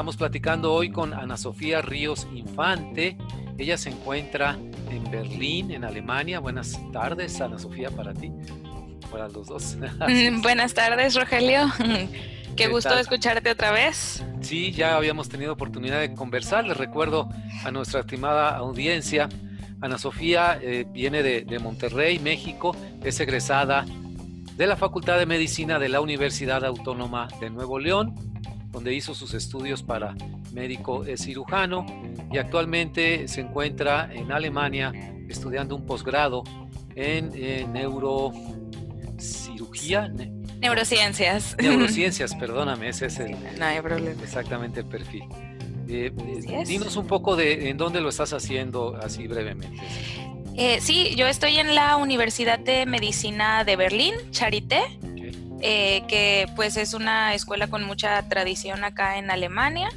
estamos platicando hoy con Ana Sofía Ríos Infante. Ella se encuentra en Berlín, en Alemania. Buenas tardes, Ana Sofía, para ti, para los dos. Buenas tardes, Rogelio. Qué, gusto escucharte otra vez. Sí, ya habíamos tenido oportunidad de conversar. Les recuerdo a nuestra estimada audiencia. Ana Sofía eh, viene de, de Monterrey, México. Es egresada de la Facultad de Medicina de la Universidad Autónoma de Nuevo León, donde hizo sus estudios para médico cirujano y actualmente se encuentra en Alemania estudiando un posgrado en, neurocirugía. Neurociencias. Neurociencias, perdóname, ese es el, no hay problema. exactamente el perfil. Eh, dinos un poco de en dónde lo estás haciendo así brevemente. Eh, sí, yo estoy en la Universidad de Medicina de Berlín, Charité, eh, que pues es una escuela con mucha tradición acá en Alemania.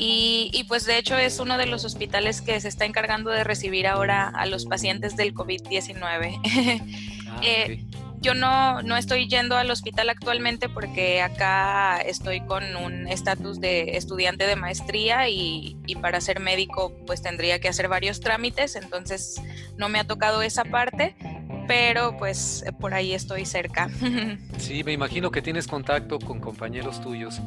Y, pues de hecho es uno de los hospitales que se está encargando de recibir ahora a los pacientes del COVID-19. Ah, eh, yo no, no estoy yendo al hospital actualmente porque acá estoy con un estatus de estudiante de maestría y, para ser médico pues tendría que hacer varios trámites, entonces no me ha tocado esa parte, pero pues por ahí estoy cerca. Sí, me imagino que tienes contacto con compañeros tuyos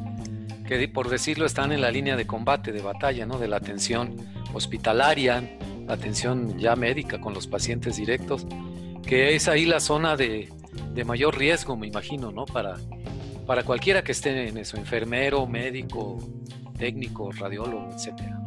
que por decirlo están en la línea de combate, de batalla, ¿no? De la atención hospitalaria, la atención ya médica con los pacientes directos, que es ahí la zona de, de mayor riesgo, me imagino, ¿no? Para, para cualquiera que esté en eso, enfermero, médico, técnico, radiólogo, etcétera.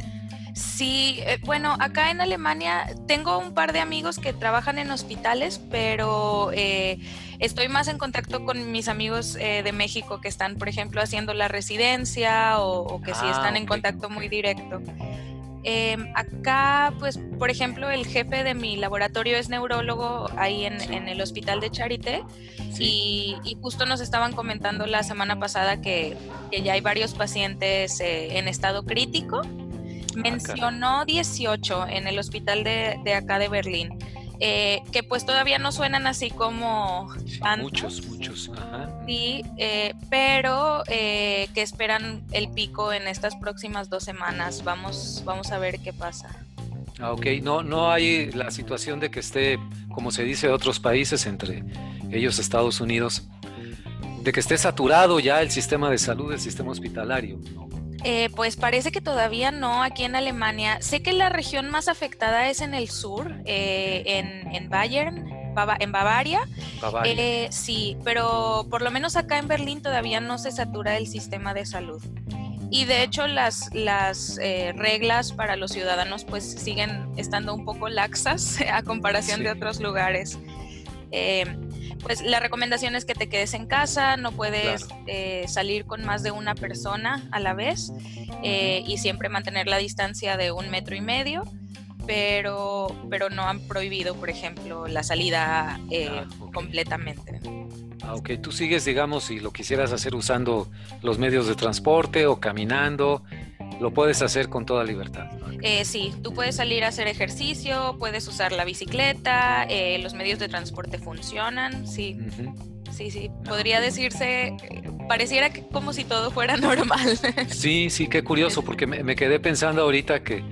Sí, eh, bueno, acá en Alemania tengo un par de amigos que trabajan en hospitales, pero eh, estoy más en contacto con mis amigos eh, de México que están, por ejemplo, haciendo la residencia o, que sí ah, están en contacto muy directo. Em, acá, pues, por ejemplo, el jefe de mi laboratorio es neurólogo ahí en, el hospital de Charité y, justo nos estaban comentando la semana pasada que, ya hay varios pacientes eh, en estado crítico. Mencionó 18 en el hospital de, de acá de Berlín. Eh, que pues todavía no suenan así como muchos, muchos. Sí, eh, pero eh, que esperan el pico en estas próximas dos semanas. Vamos, vamos a ver qué pasa. Ah, ok, no, no hay la situación de que esté, como se dice en otros países, entre ellos Estados Unidos, de que esté saturado ya el sistema de salud, el sistema hospitalario. ¿no? Eh, pues parece que todavía no aquí en Alemania. Sé que la región más afectada es en el sur, eh, en, Bayern, en Bavaria. Eh, sí, pero por lo menos acá en Berlín todavía no se satura el sistema de salud. Y de hecho las, las reglas para los ciudadanos pues siguen estando un poco laxas a comparación de otros lugares pues la recomendación es que te quedes en casa, no puedes eh, salir con más de una persona a la vez eh, y siempre mantener la distancia de un metro y medio, pero, pero no han prohibido, por ejemplo, la salida eh, ah, completamente. Aunque ah, tú sigues, digamos, si lo quisieras hacer usando los medios de transporte o caminando, lo puedes hacer con toda libertad. Eh, sí, tú puedes salir a hacer ejercicio, puedes usar la bicicleta, eh, los medios de transporte funcionan, sí. Sí, sí, podría decirse, pareciera que como si todo fuera normal. Sí, sí, qué curioso, porque me, quedé pensando ahorita que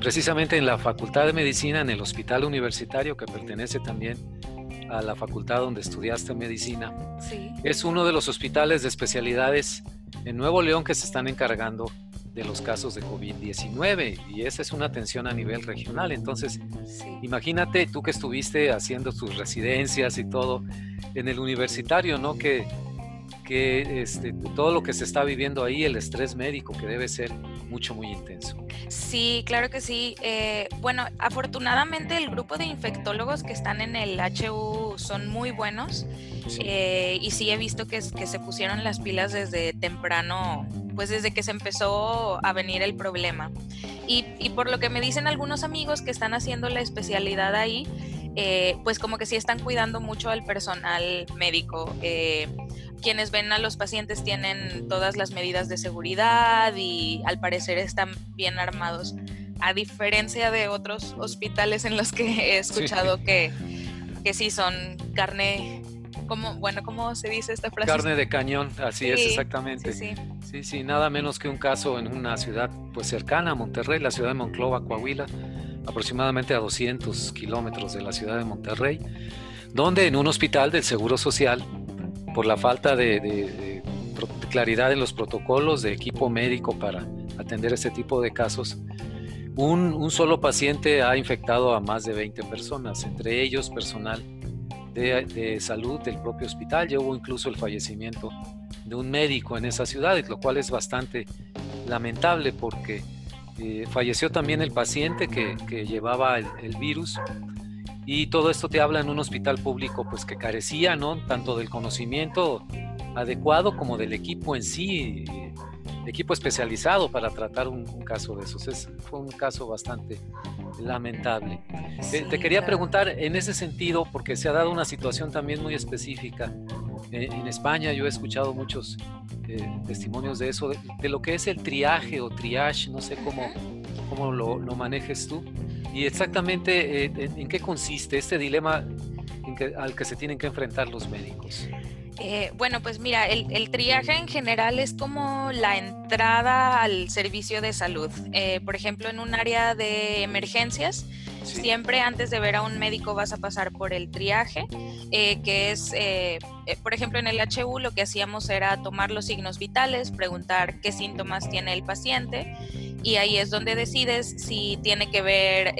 precisamente en la Facultad de Medicina, en el Hospital Universitario, que pertenece también a la facultad donde estudiaste medicina, es uno de los hospitales de especialidades en Nuevo León que se están encargando de los casos de COVID-19 y esa es una atención a nivel regional. Entonces, imagínate tú que estuviste haciendo tus residencias y todo en el universitario, ¿no? Que, que este, todo lo que se está viviendo ahí, el estrés médico que debe ser mucho, muy intenso. Sí, claro que sí. Eh, bueno, afortunadamente el grupo de infectólogos que están en el HU son muy buenos eh, y sí he visto que, que se pusieron las pilas desde temprano pues desde que se empezó a venir el problema. Y, por lo que me dicen algunos amigos que están haciendo la especialidad ahí, eh, pues como que sí están cuidando mucho al personal médico. Eh, quienes ven a los pacientes tienen todas las medidas de seguridad y al parecer están bien armados, a diferencia de otros hospitales en los que he escuchado Que, que sí son carne como, bueno, ¿cómo se dice esta frase? Carne de cañón, así es, exactamente. Sí, Sí, sí, nada menos que un caso en una ciudad pues cercana a Monterrey, la ciudad de Monclova, Coahuila, aproximadamente a 200 kilómetros de la ciudad de Monterrey, donde en un hospital del Seguro Social, por la falta de, claridad en los protocolos de equipo médico para atender este tipo de casos, un, solo paciente ha infectado a más de 20 personas, entre ellos personal de, salud del propio hospital. Ya hubo incluso el fallecimiento de un médico en esa ciudad, lo cual es bastante lamentable porque eh, falleció también el paciente que, llevaba el, virus. Y todo esto te habla en un hospital público pues que carecía no tanto del conocimiento adecuado como del equipo en sí equipo especializado para tratar un, caso de esos. Es, fue un caso bastante lamentable te, te quería preguntar en ese sentido porque se ha dado una situación también muy específica eh, en España yo he escuchado muchos eh, testimonios de eso, de, lo que es el triaje o triage, no sé cómo, cómo lo, manejes tú, y exactamente eh, en, qué consiste este dilema al que se tienen que enfrentar los médicos. Bueno, pues mira, el, triaje en general es como la entrada al servicio de salud. por ejemplo, en un área de emergencias, Siempre antes de ver a un médico vas a pasar por el triaje, eh, que es, eh, eh, por ejemplo, en el HU lo que hacíamos era tomar los signos vitales, preguntar qué síntomas tiene el paciente y ahí es donde decides si tiene que ver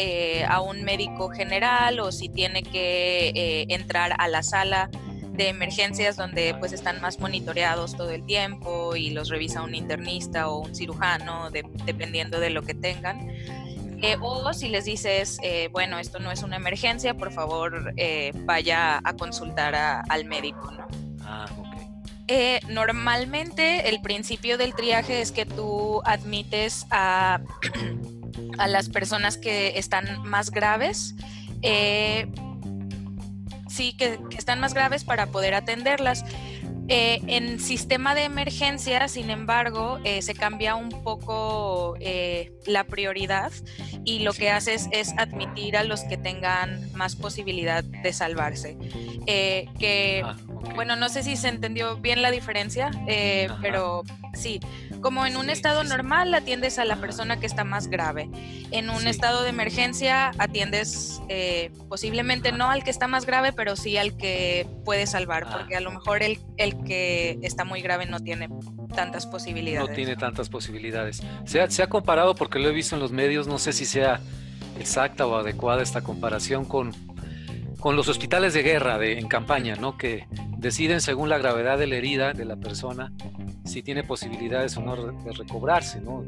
a un médico general o si tiene que entrar a la sala de emergencias donde pues están más monitoreados todo el tiempo y los revisa un internista o un cirujano dependiendo de lo que tengan. Eh, o si les dices, eh, bueno, esto no es una emergencia, por favor eh, vaya a consultar al médico, ¿no? Ah, ok. normalmente el principio del triaje es que tú admites a, a las personas que están más graves. Sí, que, que están más graves para poder atenderlas. Eh, en sistema de emergencia, sin embargo, eh, se cambia un poco eh, la prioridad y lo que haces es admitir a los que tengan más posibilidad de salvarse. que, ah, bueno, no sé si se entendió bien la diferencia, pero sí, como en un estado normal atiendes a la persona que está más grave. En un estado de emergencia atiendes eh, posiblemente no al que está más grave, pero sí al que puede salvar, ah. porque a lo mejor el, el que está muy grave no tiene tantas posibilidades. No tiene tantas posibilidades. Se ha, se ha comparado, porque lo he visto en los medios, no sé si sea exacta o adecuada esta comparación con, con los hospitales de guerra de, en campaña, ¿no? que deciden según la gravedad de la herida de la persona si tiene posibilidades o no de recobrarse, ¿no?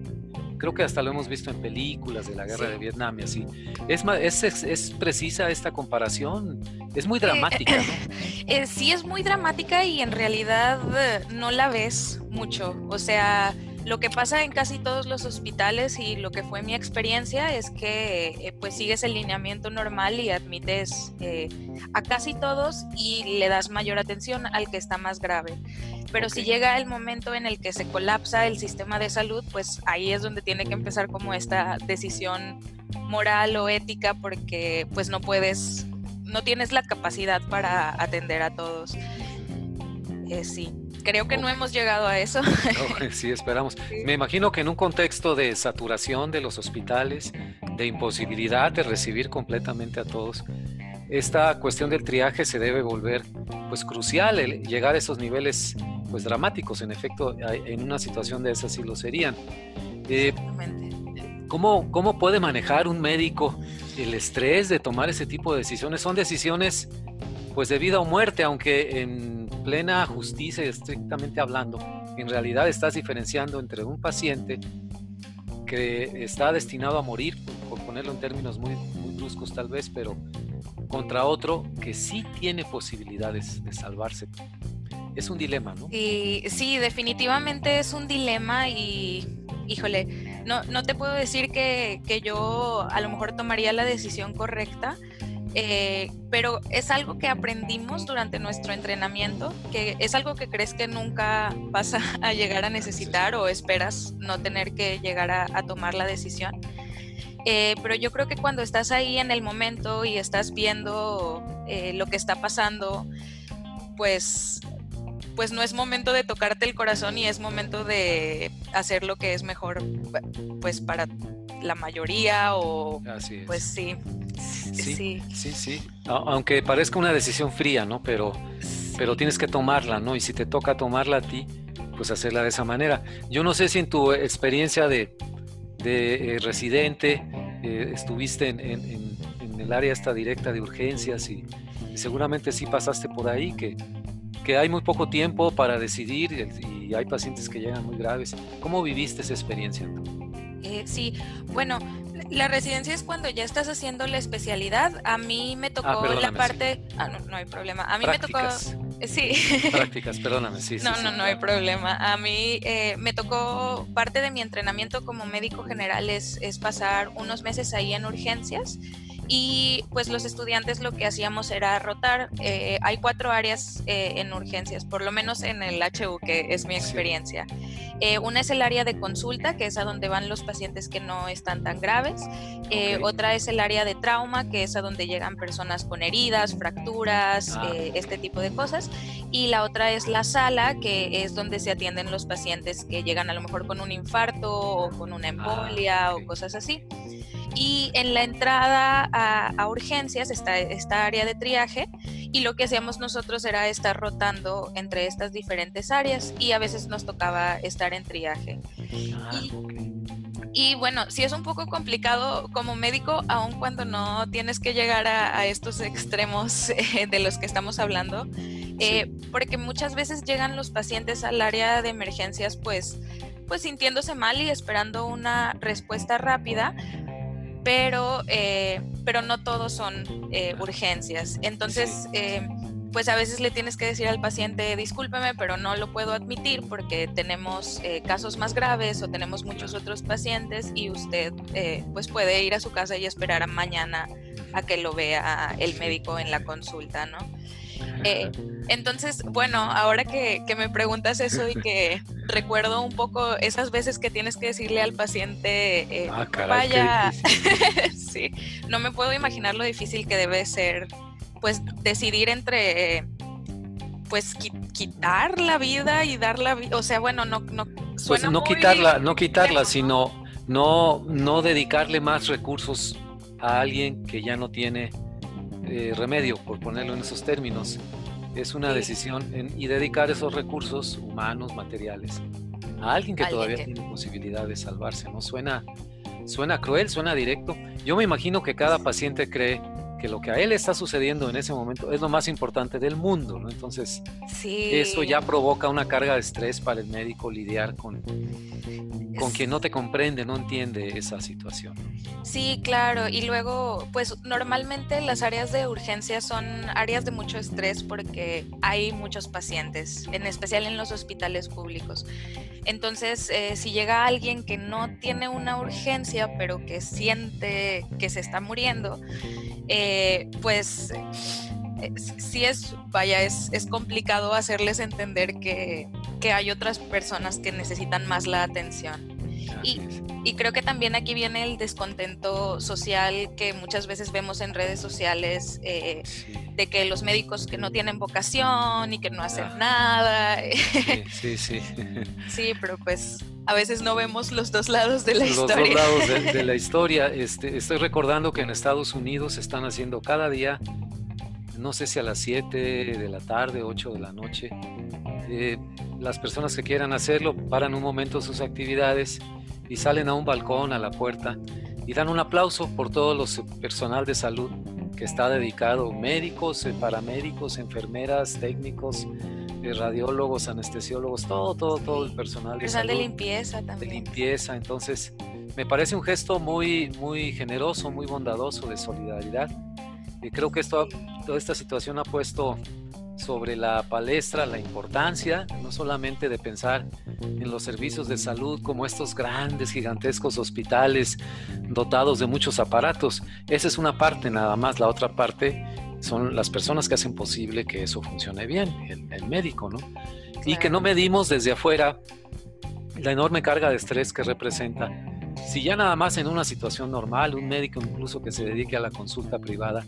Creo que hasta lo hemos visto en películas de la guerra de Vietnam y así. ¿Es, es, es, precisa esta comparación? Es muy dramática, eh, sí, es muy dramática y en realidad eh, no la ves mucho. O sea, lo que pasa en casi todos los hospitales y lo que fue mi experiencia es que eh, pues sigues el lineamiento normal y admites eh, a casi todos y le das mayor atención al que está más grave. Pero si llega el momento en el que se colapsa el sistema de salud, pues ahí es donde tiene que empezar como esta decisión moral o ética porque pues no puedes, no tienes la capacidad para atender a todos. Eh, sí creo que no hemos llegado a eso. sí, esperamos. Me imagino que en un contexto de saturación de los hospitales, de imposibilidad de recibir completamente a todos, esta cuestión del triaje se debe volver pues crucial, el llegar a esos niveles pues dramáticos, en efecto, en una situación de esa sí lo serían. Eh, ¿cómo, ¿Cómo puede manejar un médico el estrés de tomar ese tipo de decisiones? Son decisiones pues de vida o muerte, aunque en plena justicia estrictamente hablando, en realidad estás diferenciando entre un paciente que está destinado a morir, por ponerlo en términos muy, bruscos tal vez, pero contra otro que sí tiene posibilidades de salvarse. Es un dilema, ¿no? Y, sí, definitivamente es un dilema y, híjole, no, no te puedo decir que, que yo a lo mejor tomaría la decisión correcta, eh, pero es algo que aprendimos durante nuestro entrenamiento, que es algo que crees que nunca vas a, llegar a necesitar o esperas no tener que llegar a, tomar la decisión. Eh, pero yo creo que cuando estás ahí en el momento y estás viendo eh, lo que está pasando, pues pues no es momento de tocarte el corazón y es momento de hacer lo que es mejor pues para la mayoría o pues sí. Sí, sí, sí, Aunque parezca una decisión fría, ¿no? Pero, pero tienes que tomarla, ¿no? Y si te toca tomarla a ti, pues hacerla de esa manera. Yo no sé si en tu experiencia de, de eh, residente eh, estuviste en, en, el área esta directa de urgencias y, seguramente sí pasaste por ahí, que, que hay muy poco tiempo para decidir y hay pacientes que llegan muy graves. ¿Cómo viviste esa experiencia? Eh, sí, bueno, la residencia es cuando ya estás haciendo la especialidad. A mí me tocó ah, la parte. Ah, no, no hay problema. A mí me tocó. Sí. Prácticas, perdóname, sí. No, no, no hay problema. A mí eh, me tocó parte de mi entrenamiento como médico general es, es pasar unos meses ahí en urgencias y pues los estudiantes lo que hacíamos era rotar. Eh, hay cuatro áreas eh, en urgencias, por lo menos en el HU, que es mi experiencia. Eh, una es el área de consulta, que es a donde van los pacientes que no están tan graves. Otra es el área de trauma, que es a donde llegan personas con heridas, fracturas, ah. este tipo de cosas. Y la otra es la sala, que es donde se atienden los pacientes que llegan a lo mejor con un infarto o con una ah, embolia o cosas así. Y en la entrada a, urgencias está esta área de triaje y lo que hacíamos nosotros era estar rotando entre estas diferentes áreas y a veces nos tocaba estar en triaje. Ah, y, bueno, sí es un poco complicado como médico, aun cuando no tienes que llegar a, estos extremos eh, de los que estamos hablando, eh, porque muchas veces llegan los pacientes al área de emergencias pues, pues sintiéndose mal y esperando una respuesta rápida, pero, eh, pero no todos son eh, urgencias. Entonces, eh, pues a veces le tienes que decir al paciente, discúlpeme, pero no lo puedo admitir porque tenemos casos más graves o tenemos muchos otros pacientes y usted pues puede ir a su casa y esperar a mañana a que lo vea el médico en la consulta, ¿no? Entonces, bueno, ahora que, me preguntas eso y que recuerdo un poco esas veces que tienes que decirle al paciente, eh, ah, vaya, sí, no me puedo imaginar lo difícil que debe ser, pues, decidir entre, pues, quitar la vida y dar la vida, o sea, bueno, no, no, pues no quitarla, no quitarla, sino no, no dedicarle más recursos a alguien que ya no tiene eh, remedio, por ponerlo en esos términos. Es una decisión y dedicar esos recursos humanos, materiales, a alguien que todavía tiene posibilidad de salvarse. ¿no? Suena, suena cruel, suena directo. Yo me imagino que cada paciente cree que lo que a él está sucediendo en ese momento es lo más importante del mundo, ¿no? Entonces, eso ya provoca una carga de estrés para el médico lidiar con, con quien no te comprende, no entiende esa situación. Sí, claro. Y luego, pues normalmente las áreas de urgencia son áreas de mucho estrés porque hay muchos pacientes, en especial en los hospitales públicos. Entonces, eh, si llega alguien que no tiene una urgencia, pero que siente que se está muriendo, eh, pues eh, sí es, vaya, es, es complicado hacerles entender que, que, hay otras personas que necesitan más la atención. Y, y, creo que también aquí viene el descontento social que muchas veces vemos en redes sociales eh, de que los médicos que no tienen vocación y que no hacen ah. nada. Sí, sí, sí. pero pues a veces no vemos los dos lados de la historia. Los dos lados de, la historia. Este, estoy recordando que en Estados Unidos están haciendo cada día no sé si a las 7 de la tarde, 8 de la noche. Eh, las personas que quieran hacerlo paran un momento sus actividades y salen a un balcón, a la puerta, y dan un aplauso por todo el personal de salud que está dedicado, médicos, eh, paramédicos, enfermeras, técnicos, radiólogos, anestesiólogos, todo, todo, todo el personal de salud. de limpieza también. De limpieza, entonces me parece un gesto muy, muy generoso, muy bondadoso de solidaridad y creo que esto, toda esta situación ha puesto sobre la palestra la importancia no solamente de pensar en los servicios de salud como estos grandes, gigantescos hospitales dotados de muchos aparatos. Esa es una parte nada más, la otra parte son las personas que hacen posible que eso funcione bien, el, médico, ¿no? Y que no medimos desde afuera la enorme carga de estrés que representa si ya nada más en una situación normal, un médico incluso que se dedique a la consulta privada,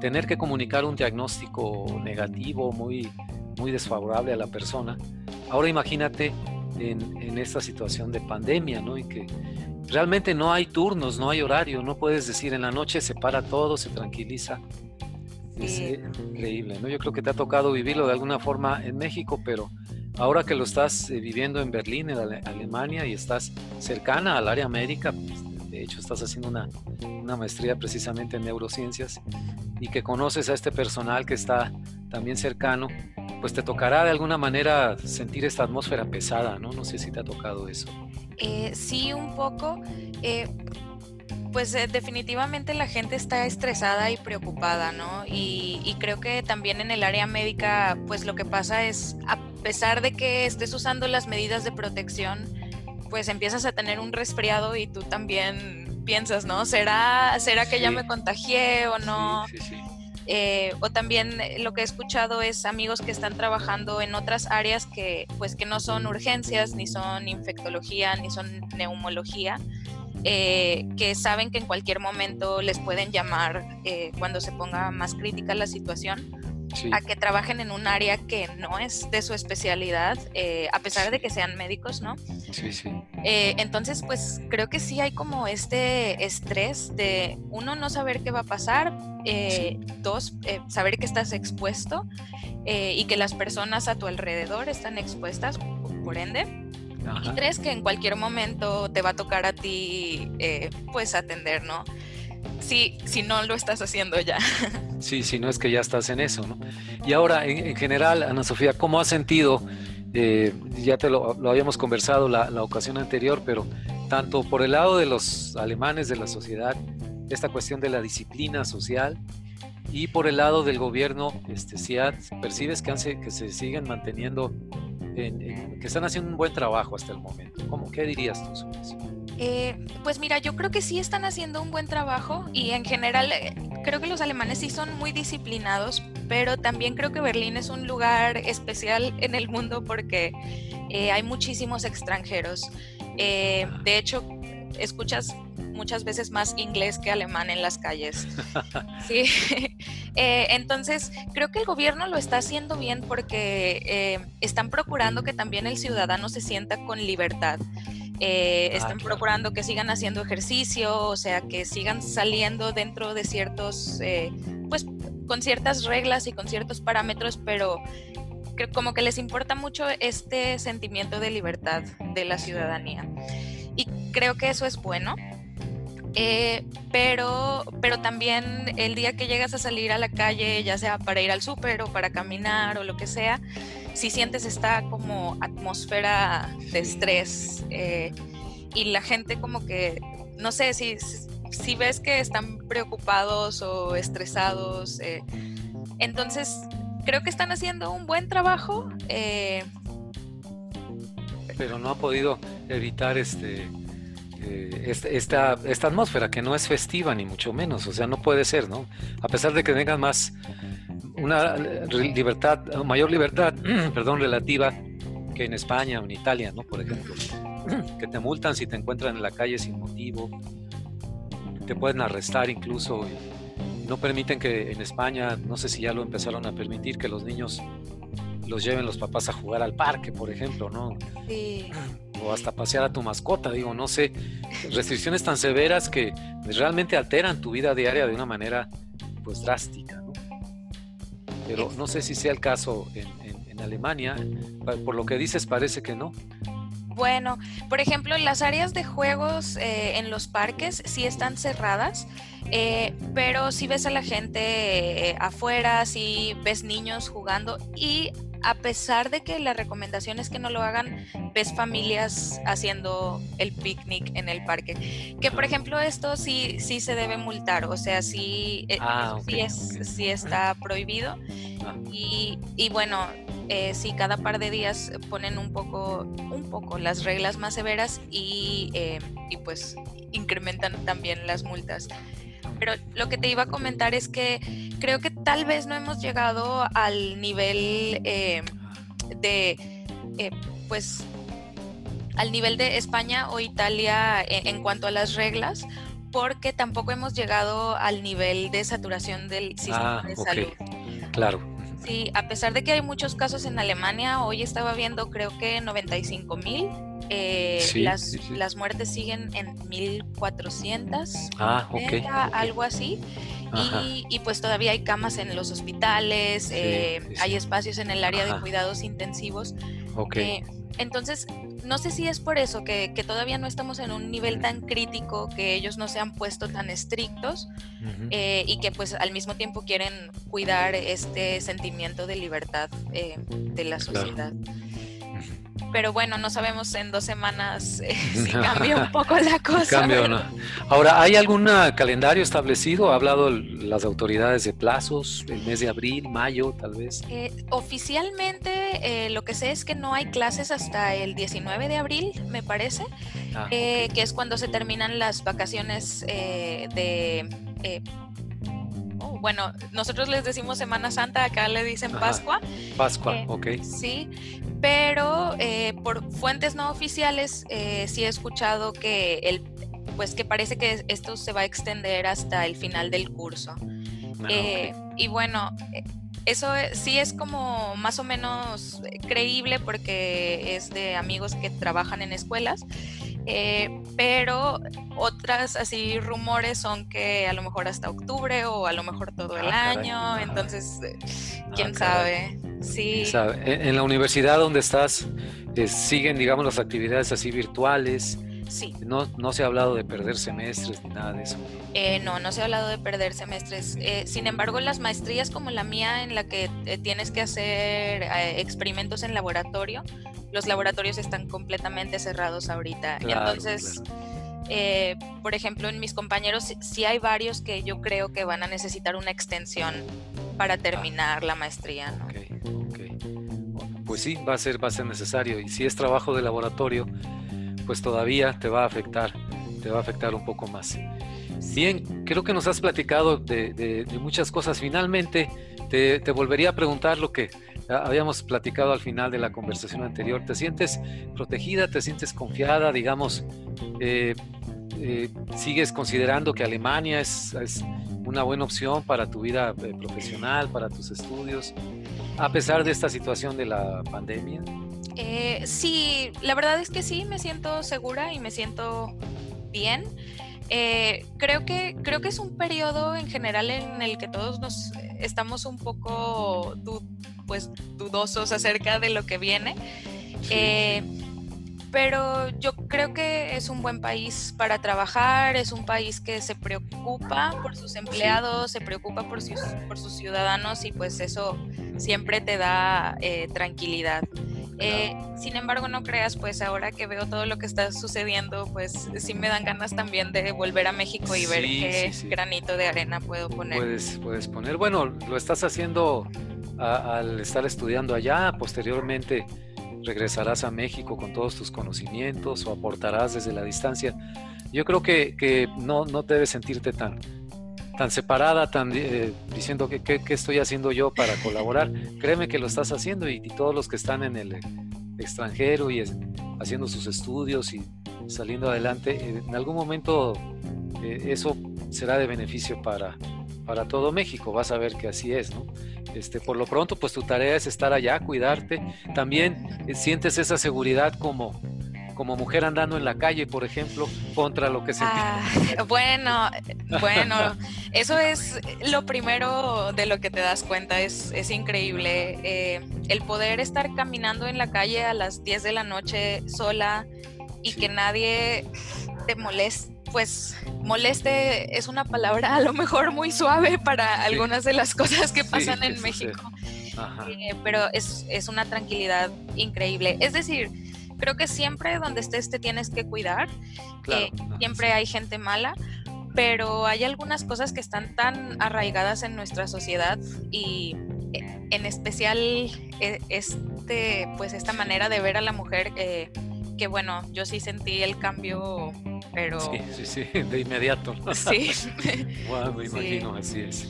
tener que comunicar un diagnóstico negativo, muy, muy desfavorable a la persona. Ahora imagínate en, esta situación de pandemia, ¿no? Y que realmente no hay turnos, no hay horario, no puedes decir en la noche se para todo, se tranquiliza. Es increíble, ¿no? Yo creo que te ha tocado vivirlo de alguna forma en México, pero ahora que lo estás eh, viviendo en Berlín, en Alemania, y estás cercana al área médica, pues, de hecho estás haciendo una, una maestría precisamente en neurociencias, y que conoces a este personal que está también cercano, pues te tocará de alguna manera sentir esta atmósfera pesada, ¿no? No sé si te ha tocado eso. Eh, sí, un poco. Eh, pues eh, definitivamente la gente está estresada y preocupada, ¿no? Y, y, creo que también en el área médica, pues lo que pasa es, a pesar de que estés usando las medidas de protección, pues empiezas a tener un resfriado y tú también piensas, ¿no? ¿Será, será que ya me contagié o no? Sí, sí, eh, o también eh, lo que he escuchado es amigos que están trabajando en otras áreas que pues que no son urgencias, ni son infectología, ni son neumología, eh, que saben que en cualquier momento les pueden llamar cuando se ponga más crítica la situación a que trabajen en un área que no es de su especialidad, eh, a pesar de que sean médicos, ¿no? Sí, sí. Eh, entonces, pues creo que sí hay como este estrés de, uno, no saber qué va a pasar, eh, dos, saber que estás expuesto y que las personas a tu alrededor están expuestas, por ende. Y tres, que en cualquier momento te va a tocar a ti, pues, atender, ¿no? si, si no lo estás haciendo ya. Sí, si no es que ya estás en eso, ¿no? Y ahora, en, general, Ana Sofía, ¿cómo has sentido? Eh, ya te lo, habíamos conversado la, la, ocasión anterior, pero tanto por el lado de los alemanes de la sociedad, esta cuestión de la disciplina social, y por el lado del gobierno, este, si percibes que, que se siguen manteniendo, que están haciendo un buen trabajo hasta el momento. ¿Cómo, ¿Qué dirías tú sobre eso? Eh, pues mira, yo creo que sí están haciendo un buen trabajo y en general eh, creo que los alemanes sí son muy disciplinados, pero también creo que Berlín es un lugar especial en el mundo porque eh, hay muchísimos extranjeros. de hecho, escuchas muchas veces más inglés que alemán en las calles. Sí. entonces, creo que el gobierno lo está haciendo bien porque están procurando que también el ciudadano se sienta con libertad. Eh, ah, están procurando que sigan haciendo ejercicio, o sea, que sigan saliendo dentro de ciertos, eh, pues con ciertas reglas y con ciertos parámetros, pero como que les importa mucho este sentimiento de libertad de la ciudadanía. Creo que eso es bueno. Eh, pero, pero también el día que llegas a salir a la calle, ya sea para ir al súper o para caminar o lo que sea, si sientes esta como atmósfera de estrés eh, y la gente como que, no sé, si, si ves que están preocupados o estresados, eh, entonces creo que están haciendo un buen trabajo. Pero no ha podido evitar este, este, esta, esta atmósfera que no es festiva ni mucho menos, o sea, no puede ser, ¿no? A pesar de que tengan más una libertad, mayor libertad, perdón, relativa que en España o en Italia, ¿no? Por ejemplo, que te multan si te encuentran en la calle sin motivo, te pueden arrestar incluso. no permiten que en España, no sé si ya lo empezaron a permitir, que los niños los lleven los papás a jugar al parque, por ejemplo, ¿no? Sí. O hasta pasear a tu mascota, digo, no sé, restricciones tan severas que realmente alteran tu vida diaria de una manera pues drástica pero no sé si sea el caso en, Alemania. Por lo que dices parece que no. Bueno, por ejemplo, las áreas de juegos eh, en los parques sí están cerradas, eh, pero si ves a la gente eh, afuera, si ves niños jugando y a pesar de que la recomendación es que no lo hagan, ves familias haciendo el picnic en el parque. Que por ejemplo esto sí, sí se debe multar, o sea, sí, eh, ah, es, sí está prohibido. Ah. Y, y, bueno, eh, sí, cada par de días ponen un poco, un poco las reglas más severas y, eh, y pues incrementan también las multas. Pero lo que te iba a comentar es que creo que tal vez no hemos llegado al nivel eh, de, eh, pues, al nivel de España o Italia en, cuanto a las reglas, porque tampoco hemos llegado al nivel de saturación del sistema ah, de salud. Claro. Sí, a pesar de que hay muchos casos en Alemania, hoy estaba viendo creo que 95 mil. Eh, las, muertes siguen en 1400. Ah. Algo así. Y, pues todavía hay camas en los hospitales, eh, hay espacios en el área de cuidados intensivos. Eh, entonces, no sé si es por eso que, todavía no estamos en un nivel tan crítico, que ellos no se han puesto tan estrictos eh, y que pues al mismo tiempo quieren cuidar este sentimiento de libertad eh, de la sociedad. Pero bueno, no sabemos en dos semanas eh, si cambia un poco la cosa. no. Ahora, ¿hay algún calendario establecido? ¿Ha hablado las autoridades de plazos? ¿El mes de abril, mayo, tal vez? Eh, oficialmente, eh, lo que sé es que no hay clases hasta el 19 de abril, me parece, ah, que es cuando se terminan las vacaciones de bueno, nosotros les decimos Semana Santa, acá le dicen Pascua. Pascua, ok. Sí, pero eh, por fuentes no oficiales eh, sí he escuchado que el, pues que parece que esto se va a extender hasta el final del curso. Ah, eh, y bueno, eso sí es como más o menos creíble porque es de amigos que trabajan en escuelas, pero otras así rumores son que a lo mejor hasta octubre o a lo mejor todo el ah, año, entonces quién ah, sabe. Sí. En la universidad donde estás, eh, siguen, digamos, las actividades así virtuales. Sí. No, no se ha hablado de perder semestres ni nada de eso. Eh, no, no se ha hablado de perder semestres. Eh, sin embargo, las maestrías como la mía, en la que tienes que hacer experimentos en laboratorio, los laboratorios están completamente cerrados ahorita. Entonces, por ejemplo, en mis compañeros sí hay varios que yo creo que van a necesitar una extensión para ah. terminar la maestría. ¿no? pues sí, va a ser, va a ser necesario. Y si es trabajo de laboratorio, pues todavía te va a afectar, te va a afectar un poco más. Bien, creo que nos has platicado de, muchas cosas. Finalmente, te, volvería a preguntar lo que habíamos platicado al final de la conversación anterior. ¿Te sientes protegida? ¿Te sientes confiada? Digamos, eh, eh, ¿sigues considerando que Alemania es, una buena opción para tu vida eh, profesional, para tus estudios? a pesar de esta situación de la pandemia? Eh, sí, la verdad es que sí, me siento segura y me siento bien. Eh, creo, que, creo que es un periodo en general en el que todos nos estamos un poco pues, dudosos acerca de lo que viene. Eh, pero yo creo que es un buen país para trabajar, es un país que se preocupa por sus empleados, se preocupa por sus, por sus ciudadanos y pues eso siempre te da eh, tranquilidad. Eh, sin embargo, no creas, pues ahora que veo todo lo que está sucediendo, pues sí me dan ganas también de volver a México y ver qué granito de arena puedo poner. Puedes, puedes poner, bueno, lo estás haciendo al estar estudiando allá, posteriormente regresarás a México con todos tus conocimientos o aportarás desde la distancia. Yo creo que, que no, no debes sentirte tan, tan separada, tan eh, diciendo que qué estoy haciendo yo para colaborar. Créeme que lo estás haciendo y, todos los que están en el extranjero y haciendo sus estudios y saliendo adelante, en algún momento eh, eso será de beneficio para, para todo México. Vas a ver que así es, ¿no? Este, por lo pronto, pues tu tarea es estar allá, cuidarte. También eh, sientes esa seguridad como, como mujer andando en la calle, por ejemplo, contra lo que se... Ah, bueno, bueno, eso es lo primero de lo que te das cuenta, es, es increíble. Eh, el poder estar caminando en la calle a las 10 de la noche sola y que nadie te moleste pues moleste es una palabra a lo mejor muy suave para algunas de las cosas que pasan en México, eh, pero es, una tranquilidad increíble. Es decir, creo que siempre donde estés te tienes que cuidar, eh, siempre hay gente mala, pero hay algunas cosas que están tan arraigadas en nuestra sociedad y eh, en especial este, pues esta manera de ver a la mujer que bueno, yo sí sentí el cambio pero... Sí, sí, sí, de inmediato. Sí. wow, me imagino, así es.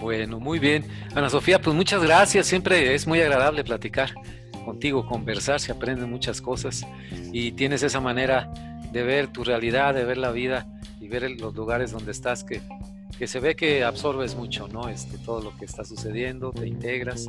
Bueno, muy bien. Ana Sofía, pues muchas gracias. Siempre es muy agradable platicar contigo, conversar, se aprenden muchas cosas y tienes esa manera de ver tu realidad, de ver la vida ver los lugares donde estás que, que se ve que absorbes mucho, ¿no? Este, todo lo que está sucediendo, te integras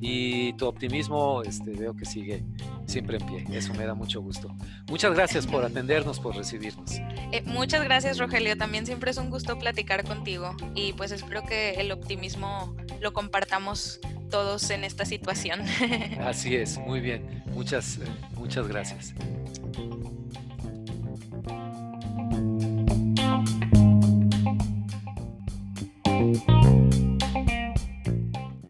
y tu optimismo este, veo que sigue siempre en pie. Eso me da mucho gusto. Muchas gracias por atendernos, por recibirnos. Eh, muchas gracias, Rogelio. También siempre es un gusto platicar contigo y pues espero que el optimismo lo compartamos todos en esta situación. Así es, muy bien. Muchas, eh, muchas gracias.